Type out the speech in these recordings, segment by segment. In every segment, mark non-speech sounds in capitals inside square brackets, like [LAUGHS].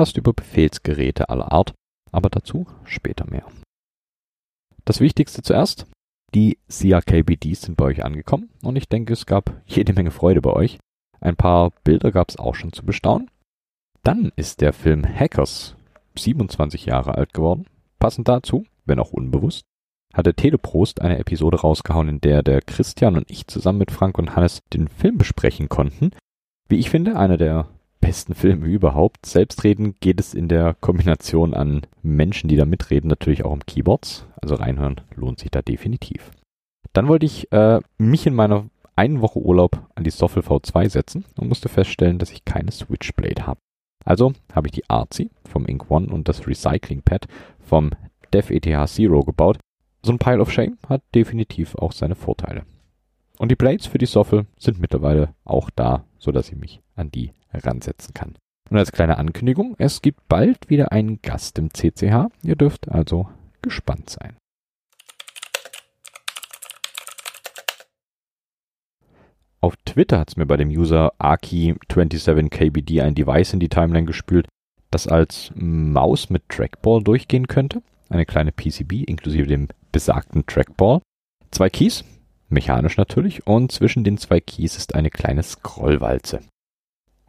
Podcast über Befehlsgeräte aller Art, aber dazu später mehr. Das Wichtigste zuerst, die CRKBDs sind bei euch angekommen und ich denke, es gab jede Menge Freude bei euch. Ein paar Bilder gab es auch schon zu bestaunen. Dann ist der Film Hackers 27 Jahre alt geworden. Passend dazu, wenn auch unbewusst, hatte Teleprost eine Episode rausgehauen, in der der Christian und ich zusammen mit Frank und Hannes den Film besprechen konnten. Wie ich finde, einer der besten Filme überhaupt. Selbstreden geht es in der Kombination an Menschen, die da mitreden, natürlich auch um Keyboards. Also reinhören lohnt sich da definitiv. Dann wollte ich äh, mich in meiner einen Woche Urlaub an die Soffel V2 setzen und musste feststellen, dass ich keine Switchblade habe. Also habe ich die Artsy vom Ink One und das Recycling Pad vom Dev ETH Zero gebaut. So ein Pile of Shame hat definitiv auch seine Vorteile. Und die Blades für die Soffel sind mittlerweile auch da, so dass ich mich an die ransetzen kann. Und als kleine Ankündigung, es gibt bald wieder einen Gast im CCH. Ihr dürft also gespannt sein. Auf Twitter hat es mir bei dem User Aki27KBD ein Device in die Timeline gespült, das als Maus mit Trackball durchgehen könnte. Eine kleine PCB inklusive dem besagten Trackball. Zwei Keys, mechanisch natürlich, und zwischen den zwei Keys ist eine kleine Scrollwalze.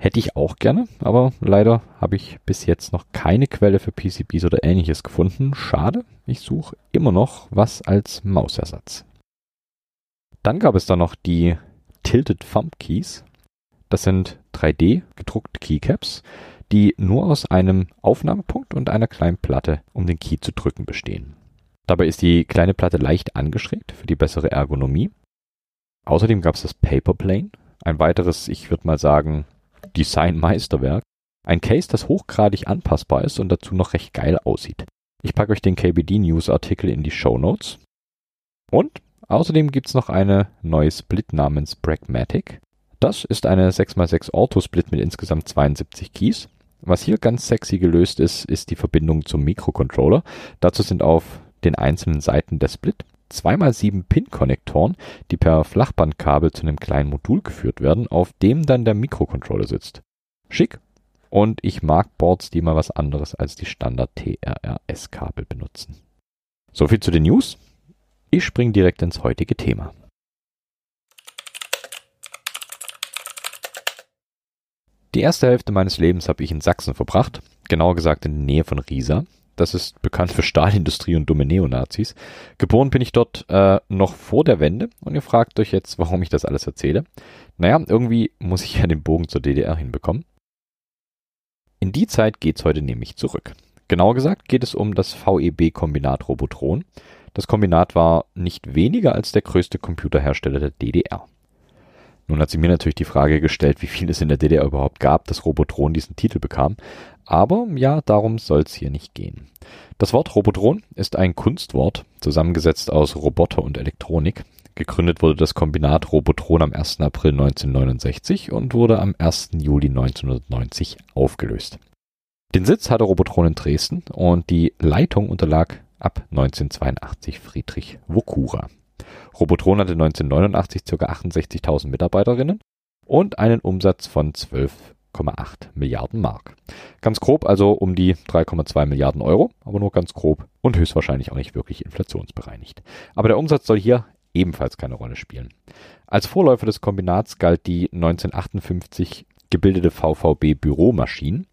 Hätte ich auch gerne, aber leider habe ich bis jetzt noch keine Quelle für PCBs oder ähnliches gefunden. Schade, ich suche immer noch was als Mausersatz. Dann gab es da noch die Tilted Thumb Keys. Das sind 3D gedruckte Keycaps, die nur aus einem Aufnahmepunkt und einer kleinen Platte, um den Key zu drücken, bestehen. Dabei ist die kleine Platte leicht angeschrägt für die bessere Ergonomie. Außerdem gab es das Paperplane, ein weiteres, ich würde mal sagen, Design-Meisterwerk. Ein Case, das hochgradig anpassbar ist und dazu noch recht geil aussieht. Ich packe euch den KBD News Artikel in die Show Notes. Und Außerdem gibt's noch eine neue Split namens Pragmatic. Das ist eine 6x6 Auto-Split mit insgesamt 72 Keys. Was hier ganz sexy gelöst ist, ist die Verbindung zum Mikrocontroller. Dazu sind auf den einzelnen Seiten der Split 2x7 Pin-Konnektoren, die per Flachbandkabel zu einem kleinen Modul geführt werden, auf dem dann der Mikrocontroller sitzt. Schick. Und ich mag Boards, die mal was anderes als die Standard TRRS-Kabel benutzen. Soviel zu den News. Ich spring direkt ins heutige Thema. Die erste Hälfte meines Lebens habe ich in Sachsen verbracht, genauer gesagt in der Nähe von Riesa. Das ist bekannt für Stahlindustrie und dumme Neonazis. Geboren bin ich dort äh, noch vor der Wende und ihr fragt euch jetzt, warum ich das alles erzähle. Naja, irgendwie muss ich ja den Bogen zur DDR hinbekommen. In die Zeit geht's heute nämlich zurück. Genauer gesagt geht es um das VEB-Kombinat Robotron. Das Kombinat war nicht weniger als der größte Computerhersteller der DDR. Nun hat sie mir natürlich die Frage gestellt, wie viel es in der DDR überhaupt gab, dass Robotron diesen Titel bekam. Aber ja, darum soll es hier nicht gehen. Das Wort Robotron ist ein Kunstwort, zusammengesetzt aus Roboter und Elektronik. Gegründet wurde das Kombinat Robotron am 1. April 1969 und wurde am 1. Juli 1990 aufgelöst. Den Sitz hatte Robotron in Dresden und die Leitung unterlag ab 1982 Friedrich Wokura. Robotron hatte 1989 ca. 68.000 Mitarbeiterinnen und einen Umsatz von 12,8 Milliarden Mark. Ganz grob also um die 3,2 Milliarden Euro, aber nur ganz grob und höchstwahrscheinlich auch nicht wirklich inflationsbereinigt. Aber der Umsatz soll hier ebenfalls keine Rolle spielen. Als Vorläufer des Kombinats galt die 1958 gebildete VVB Büromaschine.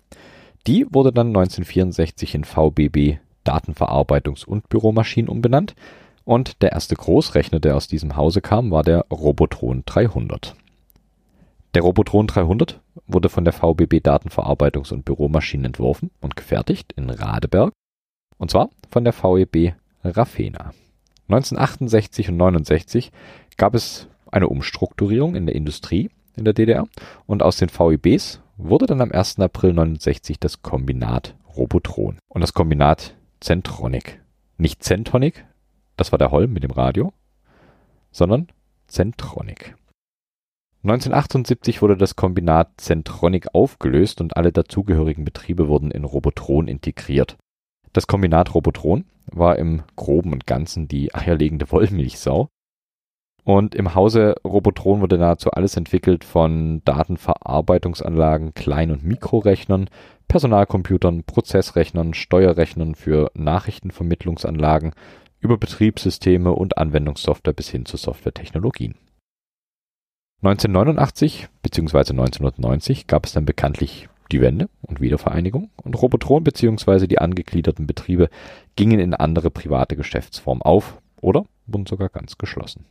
Die wurde dann 1964 in VBB Datenverarbeitungs- und Büromaschinen umbenannt und der erste Großrechner, der aus diesem Hause kam, war der Robotron 300. Der Robotron 300 wurde von der VBB Datenverarbeitungs- und Büromaschinen entworfen und gefertigt in Radeberg und zwar von der VEB Raffena. 1968 und 69 gab es eine Umstrukturierung in der Industrie in der DDR und aus den VEBs wurde dann am 1. April 69 das Kombinat Robotron. Und das Kombinat Centronic. Nicht Centonic, das war der Holm mit dem Radio, sondern Centronic. 1978 wurde das Kombinat Centronic aufgelöst und alle dazugehörigen Betriebe wurden in Robotron integriert. Das Kombinat Robotron war im Groben und Ganzen die eierlegende Wollmilchsau. Und im Hause Robotron wurde nahezu alles entwickelt von Datenverarbeitungsanlagen, Klein- und Mikrorechnern, Personalcomputern, Prozessrechnern, Steuerrechnern für Nachrichtenvermittlungsanlagen über Betriebssysteme und Anwendungssoftware bis hin zu Softwaretechnologien. 1989 bzw. 1990 gab es dann bekanntlich die Wende und Wiedervereinigung und Robotron bzw. die angegliederten Betriebe gingen in andere private Geschäftsformen auf oder wurden sogar ganz geschlossen.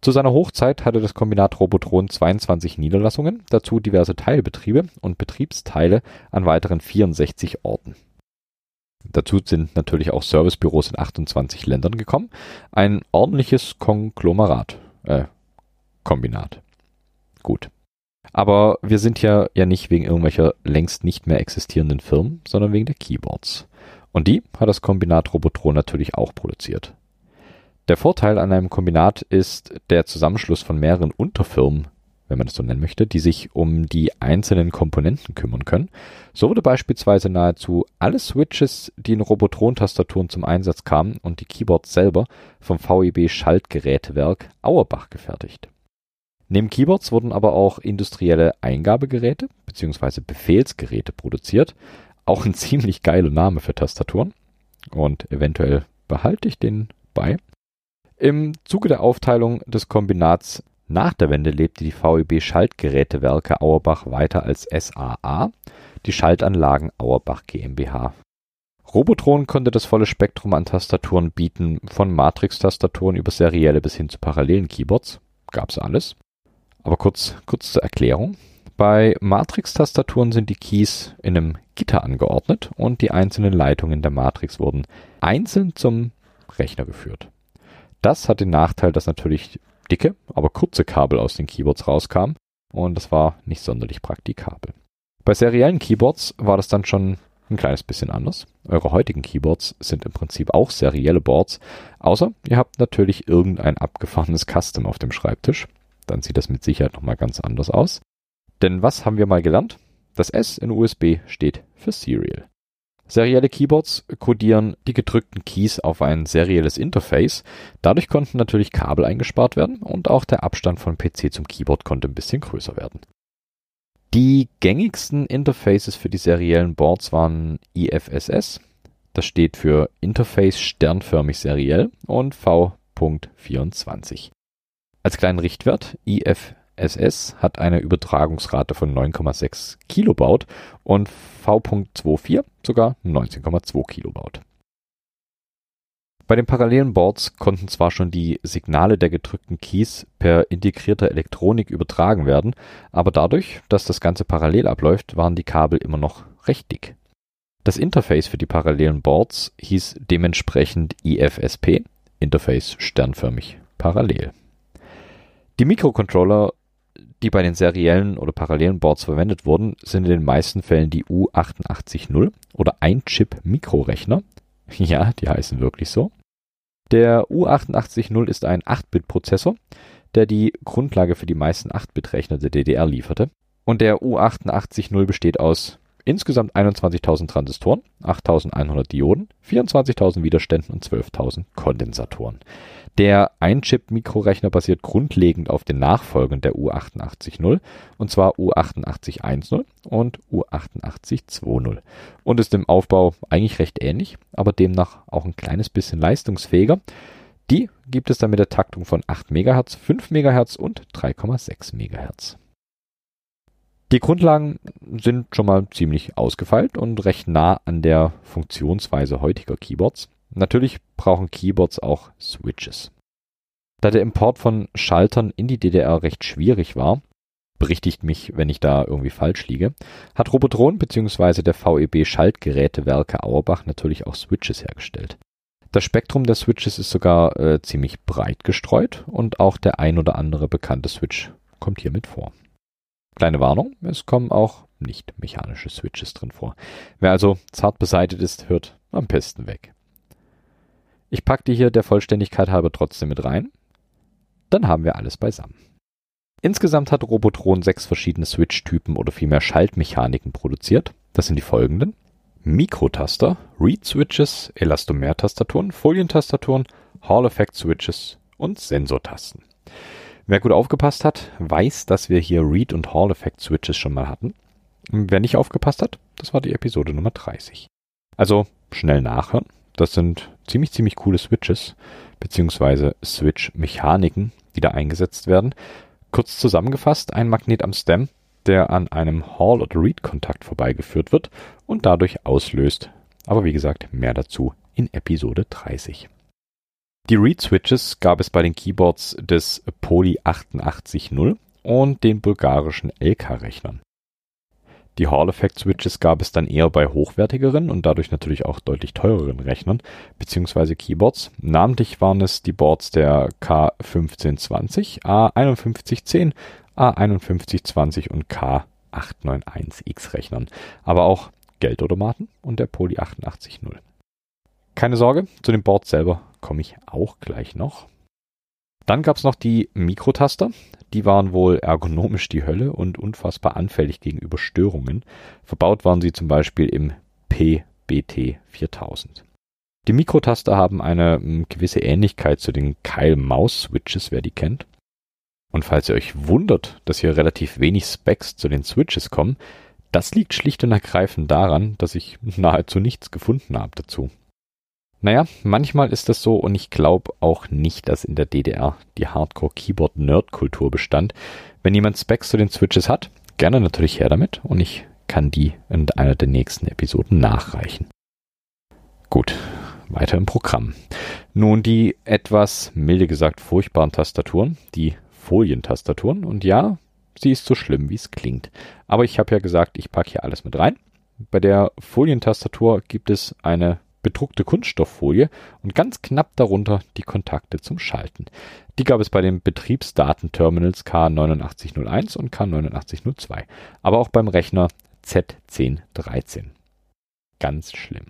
Zu seiner Hochzeit hatte das Kombinat Robotron 22 Niederlassungen, dazu diverse Teilbetriebe und Betriebsteile an weiteren 64 Orten. Dazu sind natürlich auch Servicebüros in 28 Ländern gekommen. Ein ordentliches Konglomerat, äh, Kombinat. Gut. Aber wir sind ja, ja nicht wegen irgendwelcher längst nicht mehr existierenden Firmen, sondern wegen der Keyboards. Und die hat das Kombinat Robotron natürlich auch produziert. Der Vorteil an einem Kombinat ist der Zusammenschluss von mehreren Unterfirmen, wenn man das so nennen möchte, die sich um die einzelnen Komponenten kümmern können. So wurde beispielsweise nahezu alle Switches, die in Robotron-Tastaturen zum Einsatz kamen und die Keyboards selber vom VEB Schaltgerätewerk Auerbach gefertigt. Neben Keyboards wurden aber auch industrielle Eingabegeräte bzw. Befehlsgeräte produziert. Auch ein [LAUGHS] ziemlich geiler Name für Tastaturen. Und eventuell behalte ich den bei. Im Zuge der Aufteilung des Kombinats nach der Wende lebte die VEB Schaltgerätewerke Auerbach weiter als SAA, die Schaltanlagen Auerbach GmbH. Robotron konnte das volle Spektrum an Tastaturen bieten, von Matrix-Tastaturen über serielle bis hin zu parallelen Keyboards. Gab's alles. Aber kurz, kurz zur Erklärung. Bei Matrix-Tastaturen sind die Keys in einem Gitter angeordnet und die einzelnen Leitungen der Matrix wurden einzeln zum Rechner geführt. Das hat den Nachteil, dass natürlich dicke, aber kurze Kabel aus den Keyboards rauskamen und das war nicht sonderlich praktikabel. Bei seriellen Keyboards war das dann schon ein kleines bisschen anders. Eure heutigen Keyboards sind im Prinzip auch serielle Boards, außer ihr habt natürlich irgendein abgefahrenes Custom auf dem Schreibtisch. Dann sieht das mit Sicherheit nochmal ganz anders aus. Denn was haben wir mal gelernt? Das S in USB steht für Serial. Serielle Keyboards codieren die gedrückten Keys auf ein serielles Interface. Dadurch konnten natürlich Kabel eingespart werden und auch der Abstand von PC zum Keyboard konnte ein bisschen größer werden. Die gängigsten Interfaces für die seriellen Boards waren IFSS, das steht für Interface sternförmig seriell und V.24. Als kleinen Richtwert IFSS SS hat eine Übertragungsrate von 9,6 Kilobaut und V.24 sogar 19,2 Kilobaut. Bei den parallelen Boards konnten zwar schon die Signale der gedrückten Keys per integrierter Elektronik übertragen werden, aber dadurch, dass das Ganze parallel abläuft, waren die Kabel immer noch recht dick. Das Interface für die parallelen Boards hieß dementsprechend IFSP, Interface sternförmig parallel. Die Mikrocontroller die bei den seriellen oder parallelen Boards verwendet wurden, sind in den meisten Fällen die U880 oder Ein-Chip-Mikrorechner. [LAUGHS] Ja, die heißen wirklich so. Der U880 ist ein 8-Bit-Prozessor, der die Grundlage für die meisten 8-Bit-Rechner der DDR lieferte. Und der U880 besteht aus insgesamt 21.000 Transistoren, 8.100 Dioden, 24.000 Widerständen und 12.000 Kondensatoren. Der Ein-Chip-Mikrorechner basiert grundlegend auf den Nachfolgern der U88.0, und zwar U8810 und U8820 und ist im Aufbau eigentlich recht ähnlich, aber demnach auch ein kleines bisschen leistungsfähiger. Die gibt es dann mit der Taktung von 8 MHz, 5 MHz und 3,6 MHz. Die Grundlagen sind schon mal ziemlich ausgefeilt und recht nah an der Funktionsweise heutiger Keyboards. Natürlich brauchen Keyboards auch Switches. Da der Import von Schaltern in die DDR recht schwierig war, berichtigt mich, wenn ich da irgendwie falsch liege, hat Robotron bzw. der VEB Schaltgerätewerke Auerbach natürlich auch Switches hergestellt. Das Spektrum der Switches ist sogar äh, ziemlich breit gestreut und auch der ein oder andere bekannte Switch kommt hiermit vor. Kleine Warnung, es kommen auch nicht mechanische Switches drin vor. Wer also zart beseitet ist, hört am besten weg. Ich packe die hier der Vollständigkeit halber trotzdem mit rein. Dann haben wir alles beisammen. Insgesamt hat Robotron sechs verschiedene Switch-Typen oder vielmehr Schaltmechaniken produziert. Das sind die folgenden. Mikrotaster, Read-Switches, Elastomer-Tastaturen, Folientastaturen, Hall-Effect-Switches und Sensortasten. Wer gut aufgepasst hat, weiß, dass wir hier Read- und Hall-Effekt-Switches schon mal hatten. Wer nicht aufgepasst hat, das war die Episode Nummer 30. Also schnell nachhören. Das sind ziemlich, ziemlich coole Switches, beziehungsweise Switch-Mechaniken, die da eingesetzt werden. Kurz zusammengefasst, ein Magnet am Stem, der an einem Hall- oder Read-Kontakt vorbeigeführt wird und dadurch auslöst. Aber wie gesagt, mehr dazu in Episode 30. Die Read-Switches gab es bei den Keyboards des Poly 880 und den bulgarischen LK-Rechnern. Die Hall-Effect-Switches gab es dann eher bei hochwertigeren und dadurch natürlich auch deutlich teureren Rechnern bzw. Keyboards. Namentlich waren es die Boards der K1520, A5110, A5120 und K891X Rechnern, aber auch Geldautomaten und der Poly 880. Keine Sorge, zu dem Board selber komme ich auch gleich noch. Dann gab es noch die Mikrotaster. Die waren wohl ergonomisch die Hölle und unfassbar anfällig gegenüber Störungen. Verbaut waren sie zum Beispiel im PBT 4000. Die Mikrotaster haben eine hm, gewisse Ähnlichkeit zu den Keil-Maus-Switches, wer die kennt. Und falls ihr euch wundert, dass hier relativ wenig Specs zu den Switches kommen, das liegt schlicht und ergreifend daran, dass ich nahezu nichts gefunden habe dazu. Naja, manchmal ist das so und ich glaube auch nicht, dass in der DDR die Hardcore-Keyboard-Nerd-Kultur bestand. Wenn jemand Specs zu den Switches hat, gerne natürlich her damit und ich kann die in einer der nächsten Episoden nachreichen. Gut, weiter im Programm. Nun die etwas milde gesagt furchtbaren Tastaturen, die Folientastaturen und ja, sie ist so schlimm, wie es klingt. Aber ich habe ja gesagt, ich packe hier alles mit rein. Bei der Folientastatur gibt es eine bedruckte Kunststofffolie und ganz knapp darunter die Kontakte zum Schalten. Die gab es bei den Betriebsdatenterminals K8901 und K8902, aber auch beim Rechner Z1013. Ganz schlimm.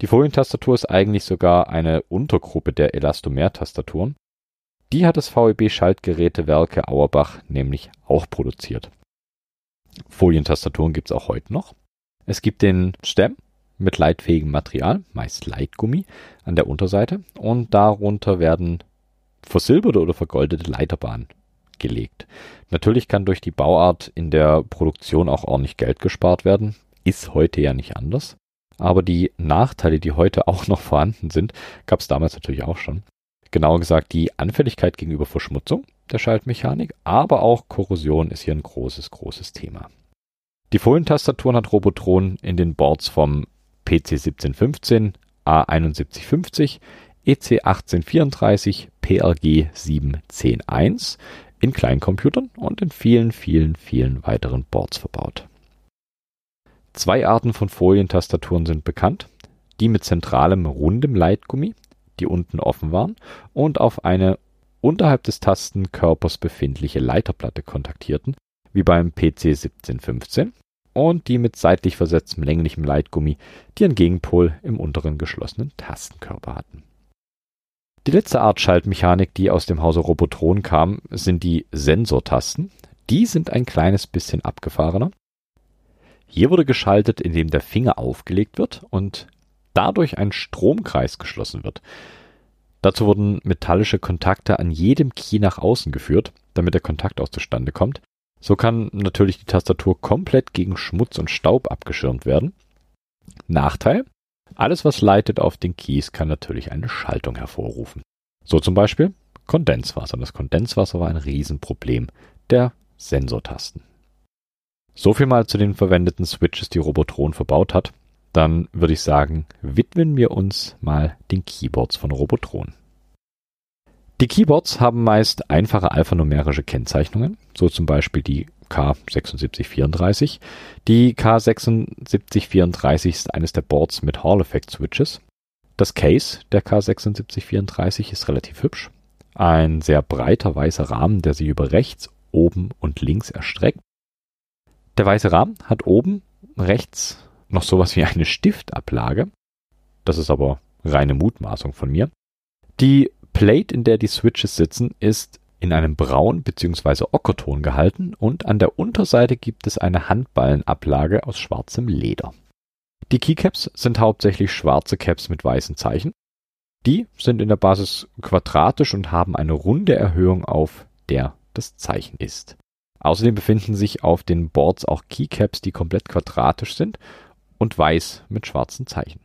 Die Folientastatur ist eigentlich sogar eine Untergruppe der Elastomer-Tastaturen. Die hat das VEB Schaltgerätewerke Auerbach nämlich auch produziert. Folientastaturen gibt es auch heute noch. Es gibt den Stem, mit leitfähigem Material, meist Leitgummi, an der Unterseite und darunter werden versilberte oder vergoldete Leiterbahnen gelegt. Natürlich kann durch die Bauart in der Produktion auch ordentlich Geld gespart werden, ist heute ja nicht anders. Aber die Nachteile, die heute auch noch vorhanden sind, gab es damals natürlich auch schon. Genauer gesagt die Anfälligkeit gegenüber Verschmutzung der Schaltmechanik, aber auch Korrosion ist hier ein großes, großes Thema. Die Folientastaturen hat Robotron in den Boards vom PC 1715, A7150, EC 1834, PRG 7101 in Kleincomputern und in vielen, vielen, vielen weiteren Boards verbaut. Zwei Arten von Folientastaturen sind bekannt, die mit zentralem rundem Leitgummi, die unten offen waren, und auf eine unterhalb des Tastenkörpers befindliche Leiterplatte kontaktierten, wie beim PC 1715 und die mit seitlich versetztem länglichem Leitgummi, die einen Gegenpol im unteren geschlossenen Tastenkörper hatten. Die letzte Art Schaltmechanik, die aus dem Hause Robotron kam, sind die Sensortasten. Die sind ein kleines bisschen abgefahrener. Hier wurde geschaltet, indem der Finger aufgelegt wird und dadurch ein Stromkreis geschlossen wird. Dazu wurden metallische Kontakte an jedem Key nach außen geführt, damit der Kontakt auch zustande kommt. So kann natürlich die Tastatur komplett gegen Schmutz und Staub abgeschirmt werden. Nachteil? Alles, was leitet auf den Keys, kann natürlich eine Schaltung hervorrufen. So zum Beispiel Kondenswasser. Das Kondenswasser war ein Riesenproblem der Sensortasten. So viel mal zu den verwendeten Switches, die Robotron verbaut hat. Dann würde ich sagen, widmen wir uns mal den Keyboards von Robotron. Die Keyboards haben meist einfache alphanumerische Kennzeichnungen, so zum Beispiel die K7634. Die K7634 ist eines der Boards mit Hall Effect Switches. Das Case der K7634 ist relativ hübsch. Ein sehr breiter weißer Rahmen, der sich über rechts, oben und links erstreckt. Der weiße Rahmen hat oben rechts noch sowas wie eine Stiftablage. Das ist aber reine Mutmaßung von mir. Die Plate, in der die Switches sitzen, ist in einem Braun- bzw. Ockerton gehalten und an der Unterseite gibt es eine Handballenablage aus schwarzem Leder. Die Keycaps sind hauptsächlich schwarze Caps mit weißen Zeichen. Die sind in der Basis quadratisch und haben eine runde Erhöhung, auf der das Zeichen ist. Außerdem befinden sich auf den Boards auch Keycaps, die komplett quadratisch sind und weiß mit schwarzen Zeichen.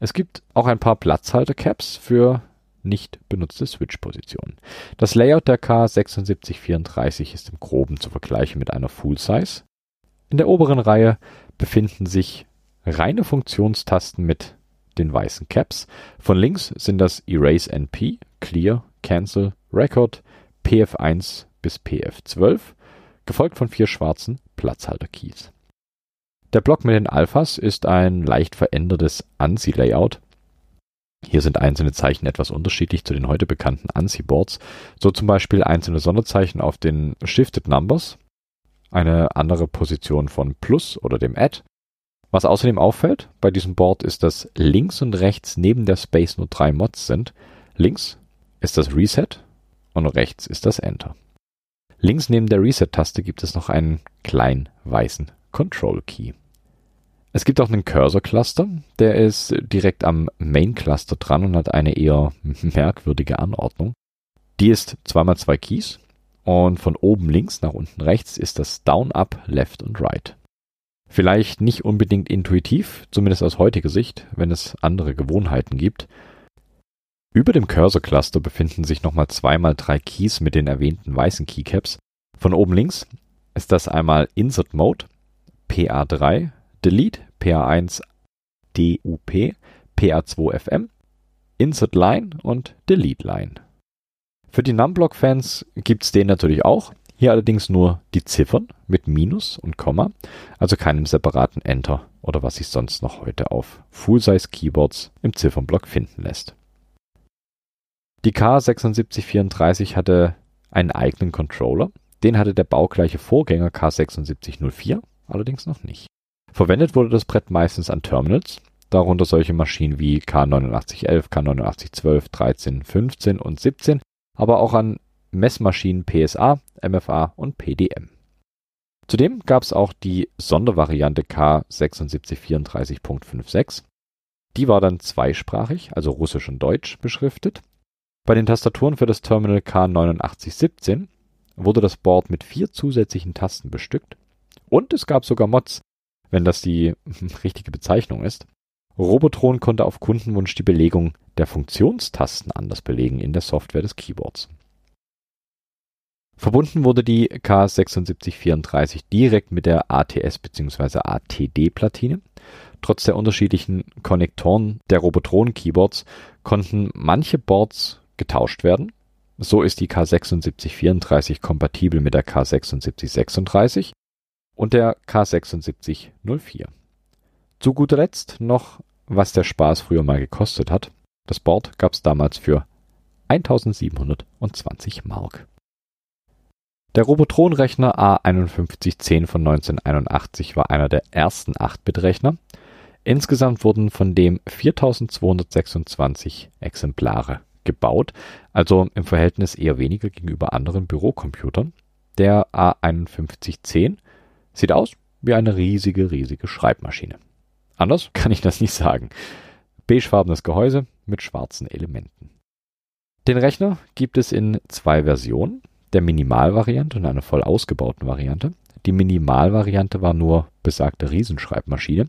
Es gibt auch ein paar Platzhalter-Caps für nicht benutzte Switch-Positionen. Das Layout der K7634 ist im Groben zu vergleichen mit einer Full Size. In der oberen Reihe befinden sich reine Funktionstasten mit den weißen Caps. Von links sind das Erase NP, Clear, Cancel, Record, PF1 bis PF12, gefolgt von vier schwarzen Platzhalter-Keys. Der Block mit den Alphas ist ein leicht verändertes ANSI-Layout. Hier sind einzelne Zeichen etwas unterschiedlich zu den heute bekannten ANSI-Boards, so zum Beispiel einzelne Sonderzeichen auf den Shifted Numbers, eine andere Position von Plus oder dem Add. Was außerdem auffällt bei diesem Board ist, dass links und rechts neben der Space nur drei Mods sind. Links ist das Reset und rechts ist das Enter. Links neben der Reset-Taste gibt es noch einen kleinen weißen Control Key. Es gibt auch einen Cursor Cluster, der ist direkt am Main Cluster dran und hat eine eher [LAUGHS] merkwürdige Anordnung. Die ist zweimal zwei Keys und von oben links nach unten rechts ist das Down, Up, Left und Right. Vielleicht nicht unbedingt intuitiv, zumindest aus heutiger Sicht, wenn es andere Gewohnheiten gibt. Über dem Cursor Cluster befinden sich nochmal zweimal drei Keys mit den erwähnten weißen Keycaps. Von oben links ist das einmal Insert Mode, PA3, Delete, PA1, DUP, PA2 FM, Insert Line und Delete Line. Für die Numblock-Fans gibt's den natürlich auch. Hier allerdings nur die Ziffern mit Minus und Komma, also keinem separaten Enter oder was sich sonst noch heute auf Full-Size-Keyboards im Ziffernblock finden lässt. Die K7634 hatte einen eigenen Controller, den hatte der baugleiche Vorgänger K7604 allerdings noch nicht. Verwendet wurde das Brett meistens an Terminals, darunter solche Maschinen wie K8911, K8912, 13, 15 und 17, aber auch an Messmaschinen PSA, MFA und PDM. Zudem gab es auch die Sondervariante K7634.56. Die war dann zweisprachig, also Russisch und Deutsch, beschriftet. Bei den Tastaturen für das Terminal K8917 wurde das Board mit vier zusätzlichen Tasten bestückt und es gab sogar Mods, wenn das die [LAUGHS] richtige Bezeichnung ist. Robotron konnte auf Kundenwunsch die Belegung der Funktionstasten anders belegen in der Software des Keyboards. Verbunden wurde die K7634 direkt mit der ATS bzw. ATD-Platine. Trotz der unterschiedlichen Konnektoren der Robotron-Keyboards konnten manche Boards getauscht werden. So ist die K7634 kompatibel mit der K7636 und der K7604. Zu guter Letzt noch, was der Spaß früher mal gekostet hat. Das Board gab es damals für 1720 Mark. Der Robotron-Rechner A5110 von 1981 war einer der ersten 8-Bit-Rechner. Insgesamt wurden von dem 4226 Exemplare gebaut, also im Verhältnis eher weniger gegenüber anderen Bürocomputern. Der A5110 Sieht aus wie eine riesige, riesige Schreibmaschine. Anders kann ich das nicht sagen. Beigefarbenes Gehäuse mit schwarzen Elementen. Den Rechner gibt es in zwei Versionen, der Minimalvariante und einer voll ausgebauten Variante. Die Minimalvariante war nur besagte Riesenschreibmaschine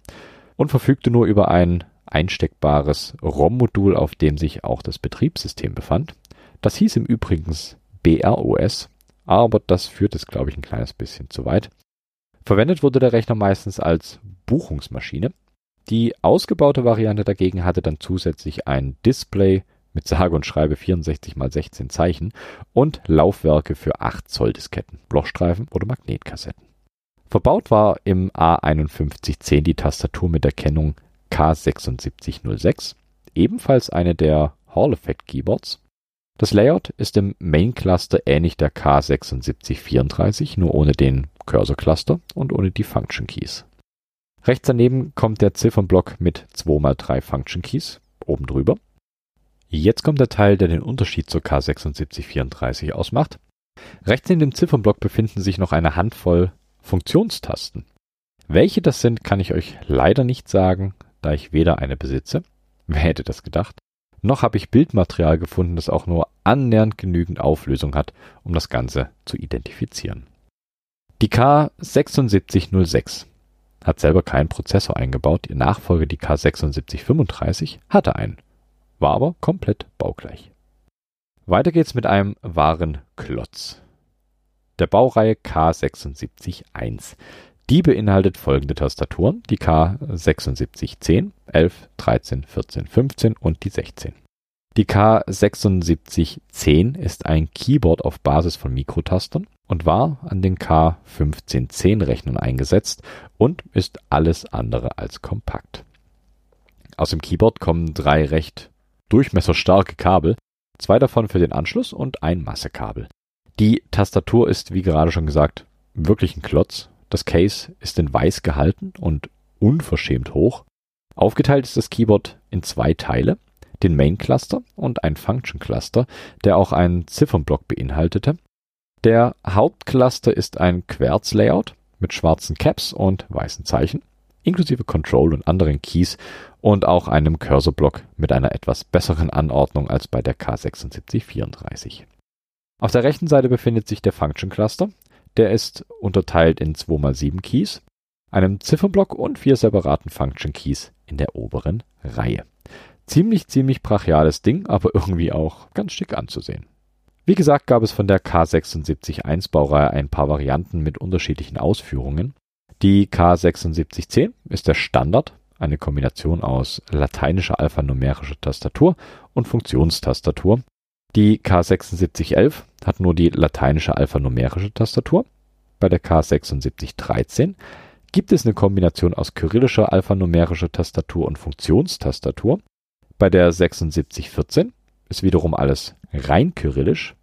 und verfügte nur über ein einsteckbares ROM-Modul, auf dem sich auch das Betriebssystem befand. Das hieß im Übrigen BROS, aber das führt es, glaube ich, ein kleines bisschen zu weit. Verwendet wurde der Rechner meistens als Buchungsmaschine. Die ausgebaute Variante dagegen hatte dann zusätzlich ein Display mit sage und schreibe 64 x 16 Zeichen und Laufwerke für 8 Zoll Disketten, Blochstreifen oder Magnetkassetten. Verbaut war im A5110 die Tastatur mit der Kennung K7606, ebenfalls eine der Hall Effect Keyboards. Das Layout ist im Main Cluster ähnlich der K7634, nur ohne den Cursor Cluster und ohne die Function Keys. Rechts daneben kommt der Ziffernblock mit 2x3 Function Keys oben drüber. Jetzt kommt der Teil, der den Unterschied zur K7634 ausmacht. Rechts neben dem Ziffernblock befinden sich noch eine Handvoll Funktionstasten. Welche das sind, kann ich euch leider nicht sagen, da ich weder eine besitze, [LAUGHS] wer hätte das gedacht, noch habe ich Bildmaterial gefunden, das auch nur annähernd genügend Auflösung hat, um das Ganze zu identifizieren. Die K7606 hat selber keinen Prozessor eingebaut, ihr Nachfolger die K7635 hatte einen, war aber komplett baugleich. Weiter geht's mit einem wahren Klotz. Der Baureihe K76-1. Die beinhaltet folgende Tastaturen, die K7610, 11, 13, 14, 15 und die 16. Die K7610 ist ein Keyboard auf Basis von Mikrotastern und war an den K1510 Rechnern eingesetzt und ist alles andere als kompakt. Aus dem Keyboard kommen drei recht durchmesserstarke Kabel, zwei davon für den Anschluss und ein Massekabel. Die Tastatur ist, wie gerade schon gesagt, wirklich ein Klotz. Das Case ist in weiß gehalten und unverschämt hoch. Aufgeteilt ist das Keyboard in zwei Teile, den Main Cluster und ein Function Cluster, der auch einen Ziffernblock beinhaltete. Der Hauptcluster ist ein Querz-Layout mit schwarzen Caps und weißen Zeichen, inklusive Control und anderen Keys und auch einem Cursorblock mit einer etwas besseren Anordnung als bei der K7634. Auf der rechten Seite befindet sich der Function Cluster. Der ist unterteilt in 2x7 Keys, einem Ziffernblock und vier separaten Function Keys in der oberen Reihe. Ziemlich, ziemlich brachiales Ding, aber [LAUGHS] irgendwie auch ganz schick anzusehen. Wie gesagt, gab es von der K76-1 Baureihe ein paar Varianten mit unterschiedlichen Ausführungen. Die K7610 ist der Standard, eine Kombination aus lateinischer alphanumerischer Tastatur und Funktionstastatur. Die K7611 hat nur die lateinische alphanumerische Tastatur. Bei der K7613 gibt es eine Kombination aus kyrillischer alphanumerischer Tastatur und Funktionstastatur. Bei der 7614 ist wiederum alles rein kyrillisch.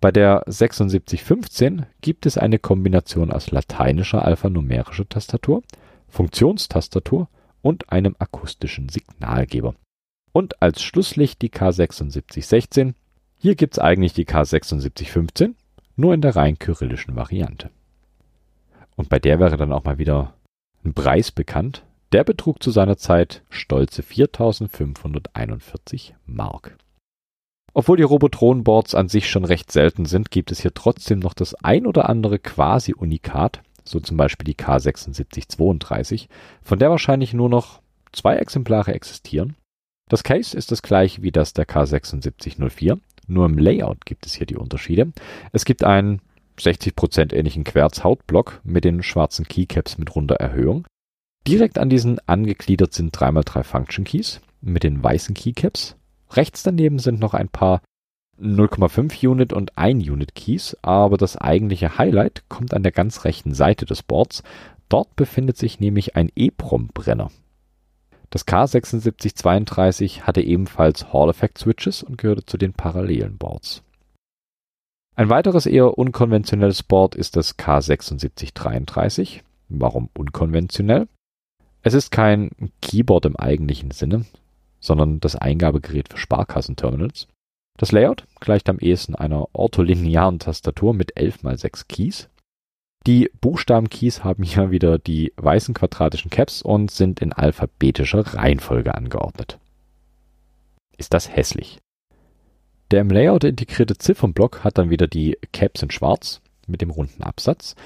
Bei der 7615 gibt es eine Kombination aus lateinischer alphanumerischer Tastatur, Funktionstastatur und einem akustischen Signalgeber. Und als Schlusslicht die K7616. Hier gibt's eigentlich die K7615, nur in der rein kyrillischen Variante. Und bei der wäre dann auch mal wieder ein Preis bekannt. Der betrug zu seiner Zeit stolze 4541 Mark. Obwohl die Robotron-Boards an sich schon recht selten sind, gibt es hier trotzdem noch das ein oder andere Quasi-Unikat, so zum Beispiel die K7632, von der wahrscheinlich nur noch zwei Exemplare existieren. Das Case ist das gleiche wie das der K7604, nur im Layout gibt es hier die Unterschiede. Es gibt einen 60% ähnlichen Querz-Hautblock mit den schwarzen Keycaps mit runder Erhöhung. Direkt an diesen angegliedert sind 3x3 Function Keys mit den weißen Keycaps Rechts daneben sind noch ein paar 0,5 Unit und 1 Unit Keys, aber das eigentliche Highlight kommt an der ganz rechten Seite des Boards. Dort befindet sich nämlich ein EEPROM-Brenner. Das K7632 hatte ebenfalls Hall-Effect-Switches und gehörte zu den parallelen Boards. Ein weiteres eher unkonventionelles Board ist das K7633. Warum unkonventionell? Es ist kein Keyboard im eigentlichen Sinne, sondern das Eingabegerät für Sparkassenterminals. Das Layout gleicht am ehesten einer ortholinearen Tastatur mit 11 x 6 Keys. Die Buchstabenkeys haben hier [LAUGHS] wieder die weißen quadratischen Caps und sind in alphabetischer Reihenfolge angeordnet. Ist das hässlich? Der im Layout integrierte Ziffernblock hat dann wieder die Caps in schwarz mit dem runden Absatz.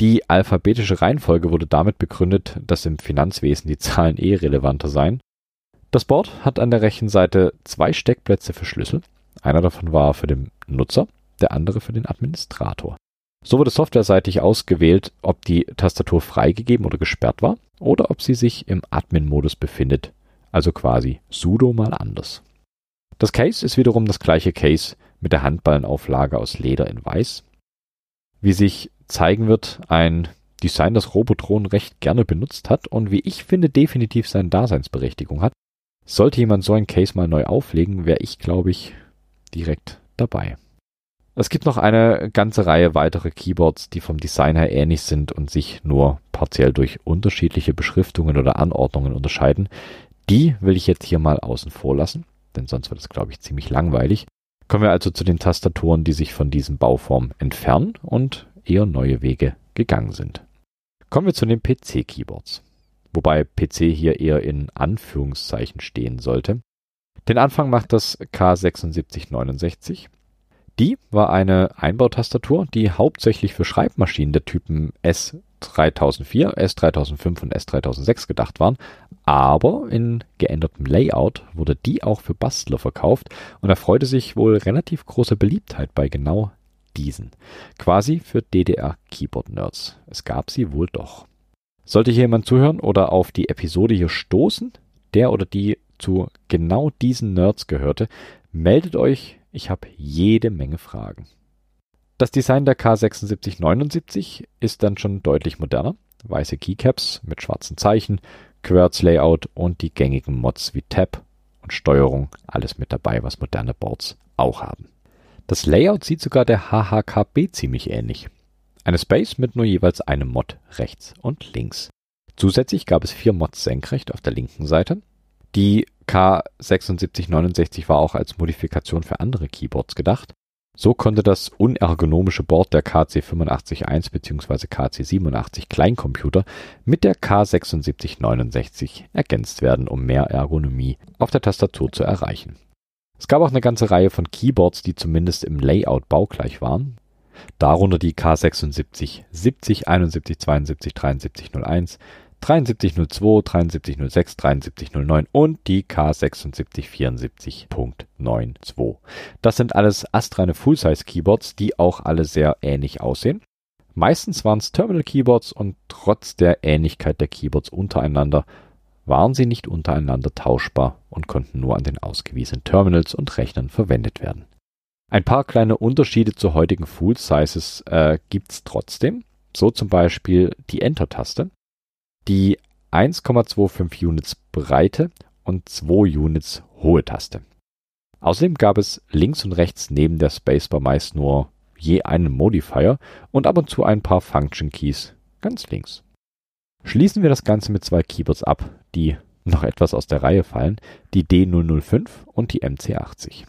Die alphabetische Reihenfolge wurde damit begründet, dass im Finanzwesen die Zahlen eh relevanter seien das Board hat an der rechten Seite zwei Steckplätze für Schlüssel. Einer davon war für den Nutzer, der andere für den Administrator. So wurde softwareseitig ausgewählt, ob die Tastatur freigegeben oder gesperrt war oder ob sie sich im Admin-Modus befindet, also quasi sudo mal anders. Das Case ist wiederum das gleiche Case mit der Handballenauflage aus Leder in weiß. Wie sich zeigen wird, ein Design, das Robotron recht gerne benutzt hat und wie ich finde definitiv seine Daseinsberechtigung hat, sollte jemand so ein Case mal neu auflegen, wäre ich, glaube ich, direkt dabei. Es gibt noch eine ganze Reihe weitere Keyboards, die vom Design her ähnlich sind und sich nur partiell durch unterschiedliche Beschriftungen oder Anordnungen unterscheiden. Die will ich jetzt hier mal außen vor lassen, denn sonst wird es, glaube ich, ziemlich langweilig. Kommen wir also zu den Tastaturen, die sich von diesen Bauformen entfernen und eher neue Wege gegangen sind. Kommen wir zu den PC-Keyboards wobei PC hier eher in Anführungszeichen stehen sollte. Den Anfang macht das K7669. Die war eine Einbautastatur, die hauptsächlich für Schreibmaschinen der Typen S3004, S3005 und S3006 gedacht waren, aber in geändertem Layout wurde die auch für Bastler verkauft und erfreute sich wohl relativ großer Beliebtheit bei genau diesen. Quasi für DDR-Keyboard-Nerds. Es gab sie wohl doch. Sollte hier jemand zuhören oder auf die Episode hier stoßen, der oder die zu genau diesen Nerds gehörte, meldet euch, ich habe jede Menge Fragen. Das Design der K7679 ist dann schon deutlich moderner. Weiße Keycaps mit schwarzen Zeichen, Querz-Layout und die gängigen Mods wie Tab und Steuerung, alles mit dabei, was moderne Boards auch haben. Das Layout sieht sogar der HHKB ziemlich ähnlich. Eine Space mit nur jeweils einem Mod rechts und links. Zusätzlich gab es vier Mods senkrecht auf der linken Seite. Die K7669 war auch als Modifikation für andere Keyboards gedacht. So konnte das unergonomische Board der KC851 bzw. KC87 Kleincomputer mit der K7669 ergänzt werden, um mehr Ergonomie auf der Tastatur zu erreichen. Es gab auch eine ganze Reihe von Keyboards, die zumindest im Layout baugleich waren, darunter die K76 70, 71, 72, 73, 01, 7302, 7306, 7309 und die K7674.92. Das sind alles astreine Full-Size Keyboards, die auch alle sehr ähnlich aussehen. Meistens waren es Terminal Keyboards und trotz der Ähnlichkeit der Keyboards untereinander waren sie nicht untereinander tauschbar und konnten nur an den ausgewiesenen Terminals und Rechnern verwendet werden. Ein paar kleine Unterschiede zu heutigen Full Sizes äh, gibt's trotzdem. So zum Beispiel die Enter-Taste die 1,25 Units breite und 2 Units hohe Taste. Außerdem gab es links und rechts neben der Spacebar meist nur je einen Modifier und ab und zu ein paar Function Keys ganz links. Schließen wir das Ganze mit zwei Keyboards ab, die noch etwas aus der Reihe fallen, die D005 und die MC80.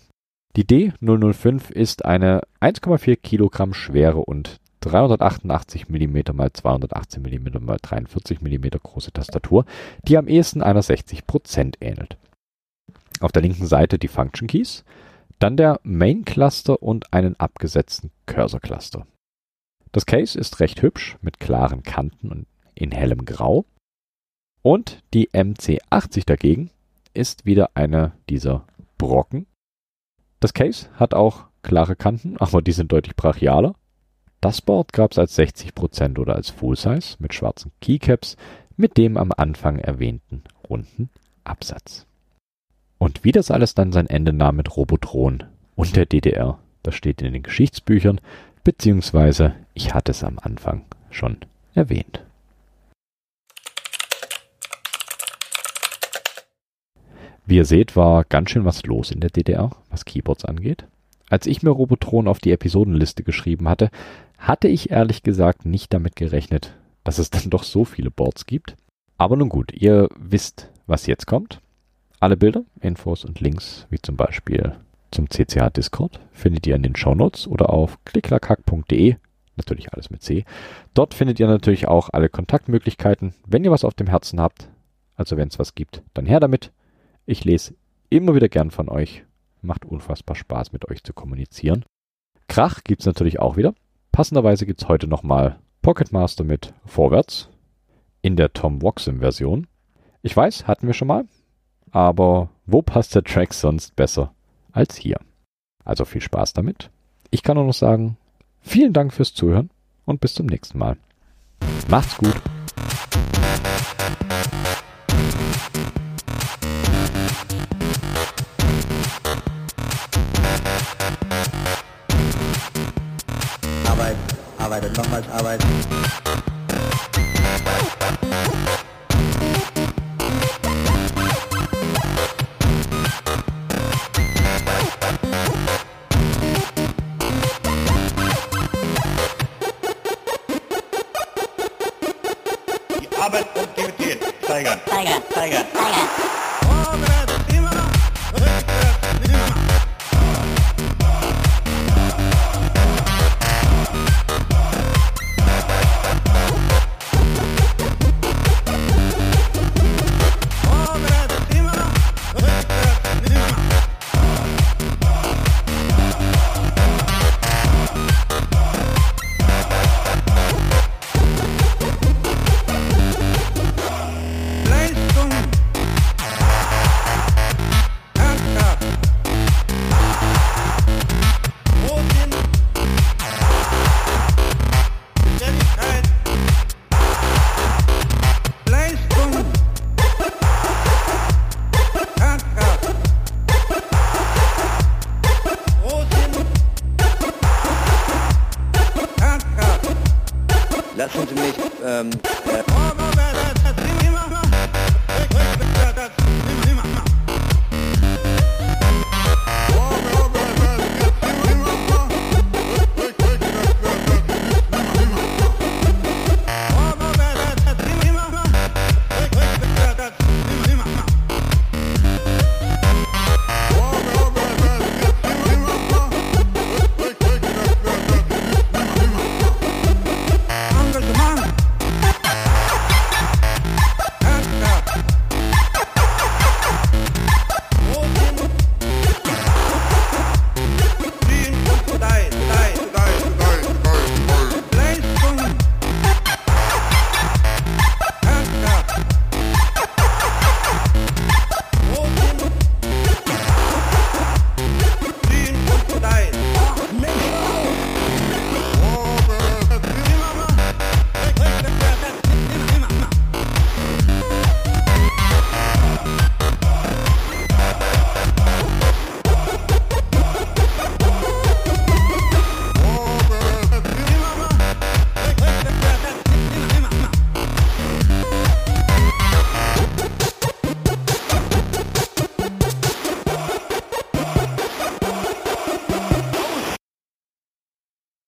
Die D005 ist eine 1,4 Kilogramm schwere und 388 mm x 218 mm x 43 mm große Tastatur, die am ehesten einer 60% ähnelt. Auf der linken Seite die Function Keys, dann der Main Cluster und einen abgesetzten Cursor Cluster. Das Case ist recht hübsch mit klaren Kanten und in hellem Grau. Und die MC80 dagegen ist wieder eine dieser Brocken. Das Case hat auch klare Kanten, [LAUGHS] aber die sind deutlich brachialer. Das Board gab es als 60% oder als Full-Size mit schwarzen Keycaps mit dem am Anfang erwähnten runden Absatz. Und wie das alles dann sein Ende nahm mit Robotron und der DDR, das steht in den Geschichtsbüchern, beziehungsweise ich hatte es am Anfang schon erwähnt. Wie ihr seht, war ganz schön was los in der DDR, was Keyboards angeht. Als ich mir Robotron auf die Episodenliste geschrieben hatte, hatte ich ehrlich gesagt nicht damit gerechnet, dass es [LAUGHS] dann doch so viele Boards gibt. Aber nun gut, ihr wisst, was jetzt kommt. Alle Bilder, Infos und Links, wie zum Beispiel zum CCH Discord, findet ihr in den Shownotes oder auf klicklackhack.de. Natürlich alles mit C. Dort findet ihr natürlich auch alle Kontaktmöglichkeiten. Wenn ihr was auf dem Herzen habt, also wenn es was gibt, dann her damit. Ich lese immer wieder gern von euch. Macht unfassbar Spaß, mit euch zu kommunizieren. Krach gibt's natürlich auch wieder. Passenderweise gibt es heute nochmal Pocket Master mit Vorwärts in der Tom Woxim Version. Ich weiß, hatten wir schon mal, aber wo passt der Track sonst besser als hier? Also viel Spaß damit. Ich kann nur noch sagen, vielen Dank fürs Zuhören und bis zum nächsten Mal. Macht's gut. Arbeitet, nochmals arbeiten.